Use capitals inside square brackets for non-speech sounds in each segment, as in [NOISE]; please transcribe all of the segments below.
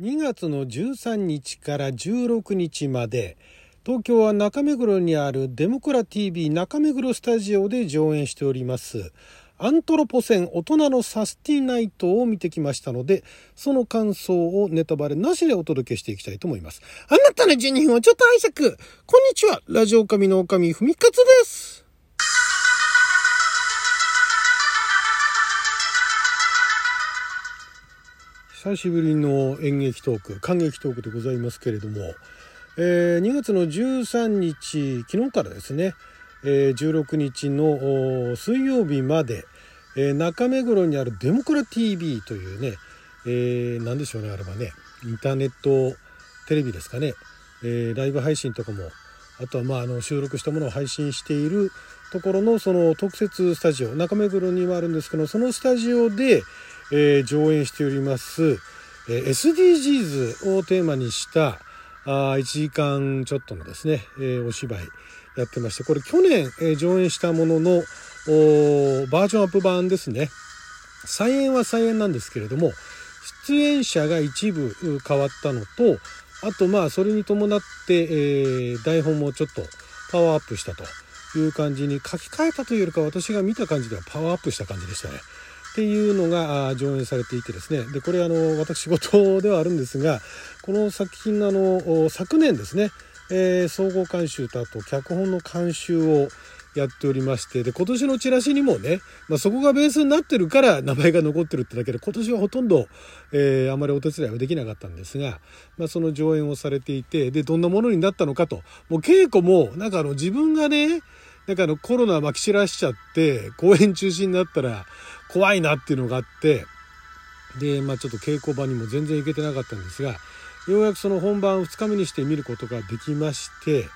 2月の13日から16日まで東京は中目黒にあるデモクラ TV 中目黒スタジオで上演しております。アントロポセン大人のサスティナイトを見てきましたのでその感想をネタバレなしでお届けしていきたいと思います。あなたの12分をちょっと拝借。こんにちは。ラジオ神の神ふみかつです。久しぶりの演劇トーク感激トークでございますけれども、えー、2月の13日昨日からですね、えー、16日の水曜日まで、えー、中目黒にあるデモクラ TV というね、えー、何でしょうねあればねインターネットテレビですかね、えー、ライブ配信とかもあとはまああの収録したものを配信しているところのその特設スタジオ中目黒にもあるんですけどそのスタジオで、えー、上演しております、えー、SDGs をテーマにしたあ1時間ちょっとのですね、えー、お芝居やってましてこれ去年、えー、上演したもののバージョンアップ版ですね再演は再演なんですけれども出演者が一部変わったのとあとまあそれに伴って、えー、台本もちょっとパワーアップしたという感じに書き換えたというよりか私が見た感じではパワーアップした感じでしたね。っていうのが上演されていてですね。でこれあの私事ではあるんですがこの作品のあの昨年ですね、えー、総合監修とあと脚本の監修をやっておりましてで今年のチラシにもね、まあ、そこがベースになってるから名前が残ってるってだけで今年はほとんど、えー、あまりお手伝いはできなかったんですが、まあ、その上演をされていてでどんなものになったのかともう稽古もなんかあの自分がねなんかあのコロナまき散らしちゃって公演中止になったら怖いなっていうのがあってでまあちょっと稽古場にも全然行けてなかったんですがようやくその本番2日目にして見ることができまして、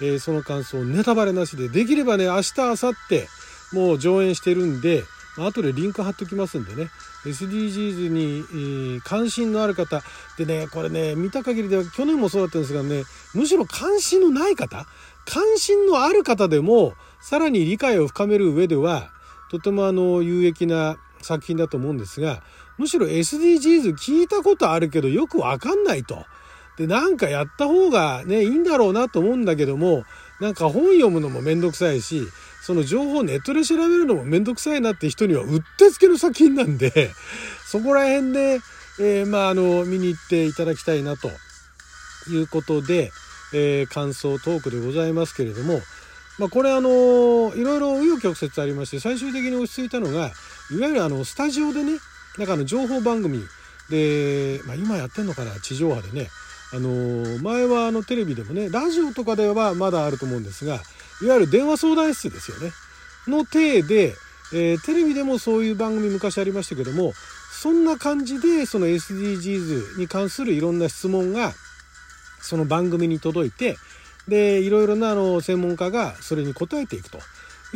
えー、その感想ネタバレなしでできればね明日明後日もう上演してるんで、あ、後でリンク貼っときますんでね。SDGs に、えー、関心のある方でねこれね見た限りでは去年もそうだったんですがねむしろ関心のない方関心のある方でもさらに理解を深める上ではとてもあの有益な作品だと思うんですがむしろ SDGs 聞いたことあるけどよくわかんないと。でなんかやった方がねいいんだろうなと思うんだけどもなんか本読むのもめんどくさいしその情報ネットで調べるのもめんどくさいなって人にはうってつけの作品なんでそこら辺で、えー、まああの見に行っていただきたいなということで、えー、感想トークでございますけれども、まあ、これあのいろいろ紆余曲折ありまして最終的に落ち着いたのがいわゆるあのスタジオでねなんかあの情報番組で、まあ、今やってんのかな地上波でねあの前はあのテレビでもねラジオとかではまだあると思うんですがいわゆる電話相談室ですよね。の体で、えー、テレビでもそういう番組昔ありましたけどもそんな感じでその SDGs に関するいろんな質問がその番組に届いてでいろいろなあの専門家がそれに答えていくと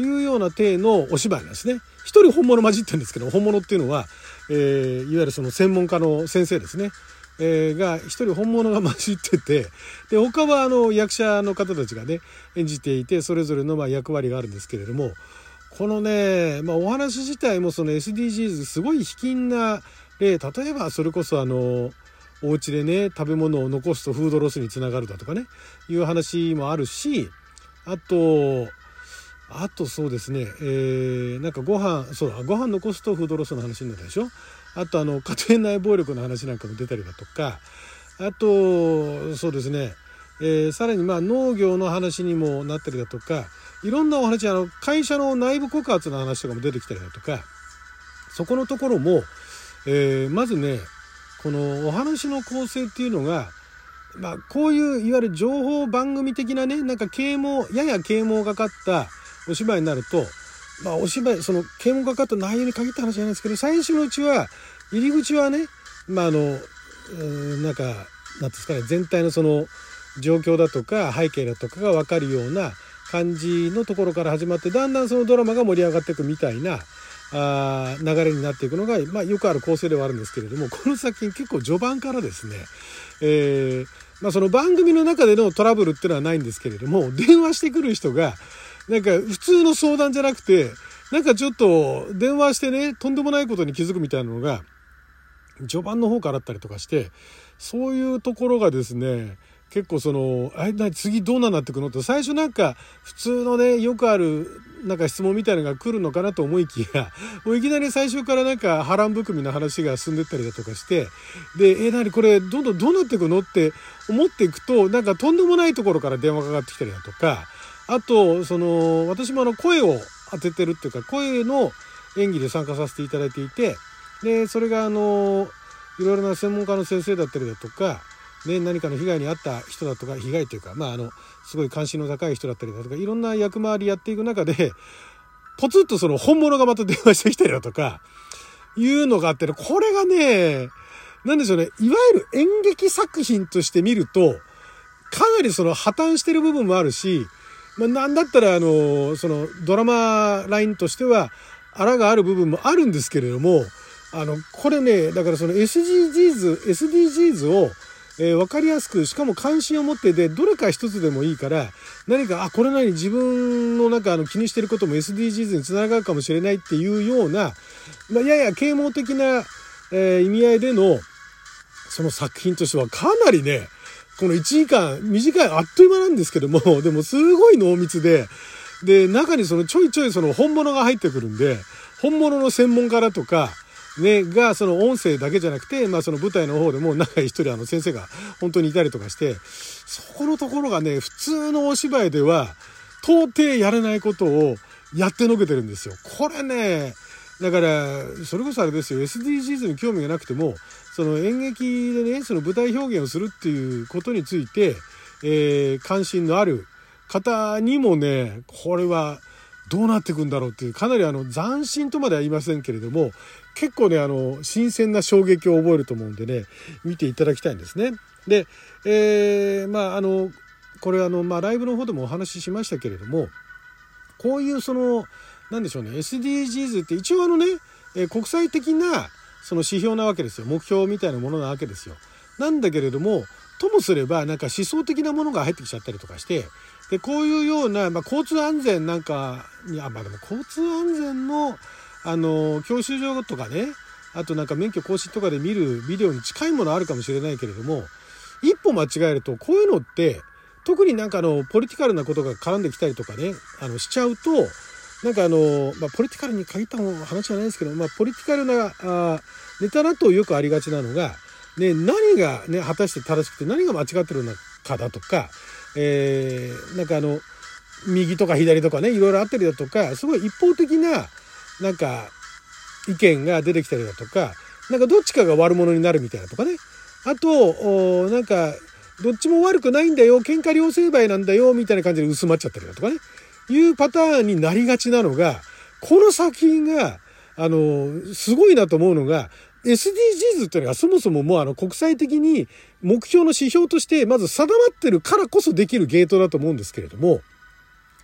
いうような体のお芝居なんですね。一人本物混じってるんですけど本物っていうのは、えー、いわゆるその専門家の先生ですね。えー、が一人本物が混じっててで他はあの役者の方たちがね演じていてそれぞれのまあ役割があるんですけれどもこのね、まあ、お話自体もその SDGs すごい卑近な例例えばそれこそあのお家でね食べ物を残すとフードロスにつながるだとかねいう話もあるしあとあとそうですね、えー、なんかご飯そうだご飯残すとフードロスの話になるでしょ？あとあの家庭内暴力の話なんかも出たりだとかあとそうですね、えー、さらにまあ農業の話にもなったりだとかいろんなお話あの会社の内部告発の話とかも出てきたりだとかそこのところも、えー、まずねこのお話の構成っていうのが、まあ、こういういわゆる情報番組的なねなんか啓蒙やや啓蒙がかったお芝居になると、まあ、お芝居その啓蒙がかった内容に限った話じゃないですけど最初のうちは入り口はねまああのなんか何ですかね全体のその状況だとか背景だとかが分かるような感じのところから始まってだんだんそのドラマが盛り上がっていくみたいなあ流れになっていくのが、まあ、よくある構成ではあるんですけれどもこの作品結構序盤からですね、えーまあ、その番組の中でのトラブルっていうのはないんですけれども電話してくる人がなんか普通の相談じゃなくてなんかちょっと電話してねとんでもないことに気づくみたいなのが序盤の方からあったりとかしてそういうところがですね結構その、あれな、次どうなってくの？って、最初なんか、普通のね、よくある、なんか質問みたいなのが来るのかなと思いきや、[LAUGHS] もういきなり最初からなんか波乱含みの話が進んでったりだとかして、で、え、なにこれ、どんどんどうなっていくの？って思っていくと、なんかとんでもないところから電話かかってきたりだとか、あと、その、私もあの、声を当ててるっていうか、声の演技で参加させていただいていて、で、それがあの、いろいろな専門家の先生だったりだとか、ね、何かの被害に遭った人だとか被害というか、まあ、あのすごい関心の高い人だったりだとかいろんな役回りやっていく中でポツッとその本物がまた電話してきたりだとかいうのがあってこれがね何でしょうねいわゆる演劇作品として見るとかなりその破綻してる部分もあるし、まあ、なんだったらあのそのドラマラインとしてはあらがある部分もあるんですけれどもあのこれねだからその SDGs SDGs をえー、分かりやすくしかも関心を持ってでどれか一つでもいいから何かあこれなに自分の中の気にしてることも SDGs につながるかもしれないっていうような、まあ、やや啓蒙的な、えー、意味合いでのその作品としてはかなりねこの1時間短いあっという間なんですけども [LAUGHS] でもすごい濃密でで中にそのちょいちょいその本物が入ってくるんで本物の専門家だとかね、が、その音声だけじゃなくて、まあその舞台の方でも中に一人あの先生が本当にいたりとかして、そこのところがね、普通のお芝居では到底やれないことをやってのけてるんですよ。これね、だから、それこそあれですよ、SDGs に興味がなくても、その演劇でね、その舞台表現をするっていうことについて、えー、関心のある方にもね、これはどうなっていくんだろうっていう、かなりあの斬新とまでは言いませんけれども、結構ね、あの、新鮮な衝撃を覚えると思うんでね、見ていただきたいんですね。で、えー、まあ、あの、これあの、まあ、ライブの方でもお話ししましたけれども、こういうその、なんでしょうね、SDGs って一応あのね、え国際的なその指標なわけですよ。目標みたいなものなわけですよ。なんだけれども、ともすればなんか思想的なものが入ってきちゃったりとかして、で、こういうような、まあ、交通安全なんかに、あ、まあでも交通安全の、あの教習所とかねあとなんか免許更新とかで見るビデオに近いものあるかもしれないけれども一歩間違えるとこういうのって特になんかあのポリティカルなことが絡んできたりとかねあのしちゃうとなんかあの、まあ、ポリティカルに限った話じゃないですけど、まあ、ポリティカルなあネタだとよくありがちなのが、ね、何がね果たして正しくて何が間違ってるのかだとか、えー、なんかあの右とか左とかねいろいろあったりだとかすごい一方的ななんか意見が出てきたりだとかなんかどっちかが悪者になるみたいなとかね。あとなんかどっちも悪くないんだよ喧嘩両成敗なんだよみたいな感じで薄まっちゃったりだとかね。いうパターンになりがちなのがこの作品があのすごいなと思うのが SDGs っていうのがそもそももうあの国際的に目標の指標としてまず定まってるからこそできるゲートだと思うんですけれども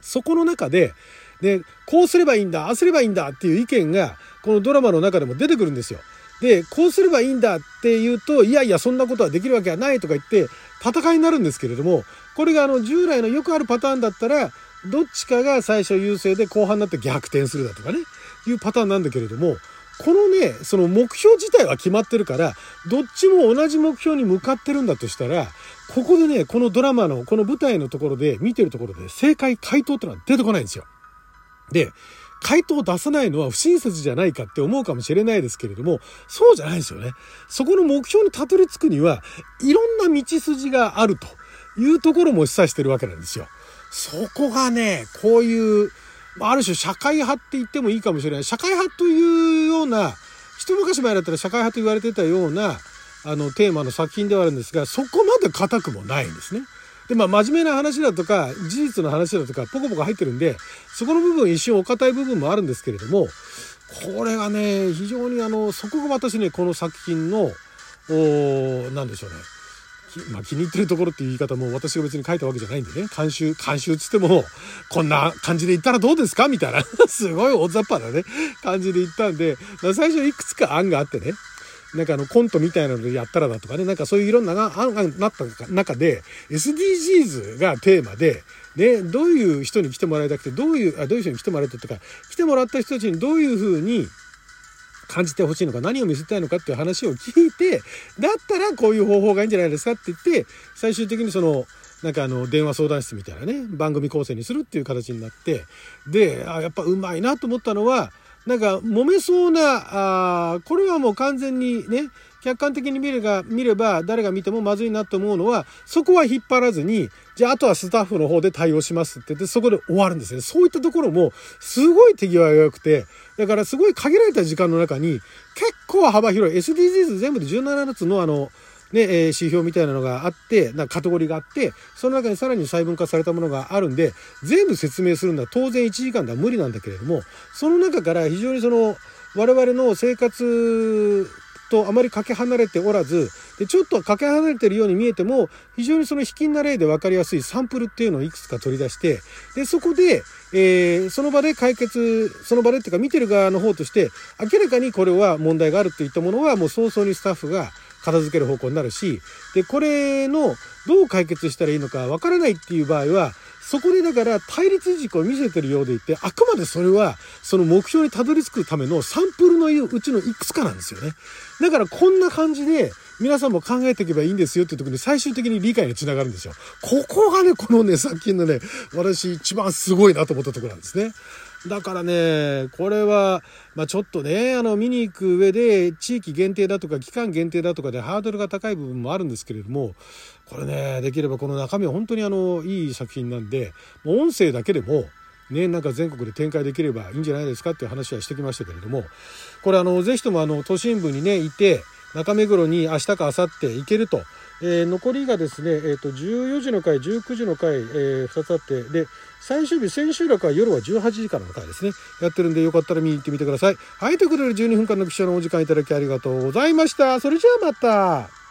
そこの中でで、こうすればいいんだ、ああすればいいんだっていう意見が、このドラマの中でも出てくるんですよ。で、こうすればいいんだって言うと、いやいや、そんなことはできるわけはないとか言って、戦いになるんですけれども、これがあの、従来のよくあるパターンだったら、どっちかが最初優勢で後半になって逆転するだとかね、いうパターンなんだけれども、このね、その目標自体は決まってるから、どっちも同じ目標に向かってるんだとしたら、ここでね、このドラマの、この舞台のところで、見てるところで、正解、回答ってのは出てこないんですよ。で、回答を出さないのは不親切じゃないかって思うかもしれないですけれども、そうじゃないですよね。そこの目標にたどり着くには、いろんな道筋があるというところも示唆してるわけなんですよ。そこがね、こういう、ある種社会派って言ってもいいかもしれない。社会派というような、一昔前だったら社会派と言われてたような、あの、テーマの作品ではあるんですが、そこまで固くもないんですね。で、まあ、真面目な話だとか、事実の話だとか、ポコポコ入ってるんで、そこの部分一瞬お堅い部分もあるんですけれども、これがね、非常にあの、そこが私ね、この作品の、おなんでしょうね。まあ、気に入ってるところっていう言い方も私が別に書いたわけじゃないんでね、監修、監修つっても、こんな感じで言ったらどうですか？みたいな、[LAUGHS] すごい大雑把なね、感じで言ったんで、最初いくつか案があってね、なんかあのコントみたいなのでやったらだとかね、なんかそういういろんな案がなった中で、SDGs がテーマで、ね、どういう人に来てもらいたくて、どういう、あどういう人に来てもらいたいとか、来てもらった人たちにどういうふうに感じてほしいのか何を見せたいのかっていう話を聞いてだったらこういう方法がいいんじゃないですかって言って最終的にそのなんかあの電話相談室みたいなね番組構成にするっていう形になってであやっぱうまいなと思ったのはなんか揉めそうなあこれはもう完全にね客観的に見れば見れば誰が見てもまずいなと思うのはそこは引っ張らずにじゃああとはスタッフの方で対応しますって言ってそこで終わるんですね。そういったところもすごい手際が良くてだからすごい限られた時間の中に結構幅広い。SDGs 全部で17つのあのね、えー、指標みたいなのがあって、なカテゴリーがあって、その中にさらに細分化されたものがあるんで、全部説明するのは当然1時間では無理なんだけれども、その中から非常にその、我々の生活とあまりかけ離れておらずでちょっとかけ離れてるように見えても非常にその卑近な例で分かりやすいサンプルっていうのをいくつか取り出してでそこで、えー、その場で解決その場でっていうか見てる側の方として明らかにこれは問題があるっていったものはもう早々にスタッフが片付ける方向になるしでこれのどう解決したらいいのかわからないっていう場合はそこでだから対立軸を見せてるようでいてあくまでそれはその目標にたどり着くためのサンプルのうちのいくつかなんですよね。だからこんな感じで皆さんも考えていけばいいんですよっていうところに最終的に理解につながるんですよ。ここがねこのね作品のね私一番すごいなと思ったところなんですね。だからね、これは、まあ、ちょっとね、あの、見に行く上で、地域限定だとか、期間限定だとかでハードルが高い部分もあるんですけれども、これね、できればこの中身は本当にあの、いい作品なんで、音声だけでも、ね、なんか全国で展開できればいいんじゃないですかっていう話はしてきましたけれども、これあの、ぜひともあの、都心部にね、いて、中目黒に明日か明後日行けると。えー、残りがですね、えー、と14時の回、19時の回、えー、2つあって、で、最終日、千秋楽は夜は18時からの回ですね。やってるんで、よかったら見に行ってみてください。はい、ということで12分間の記者のお時間いただきありがとうございました。それじゃあまた。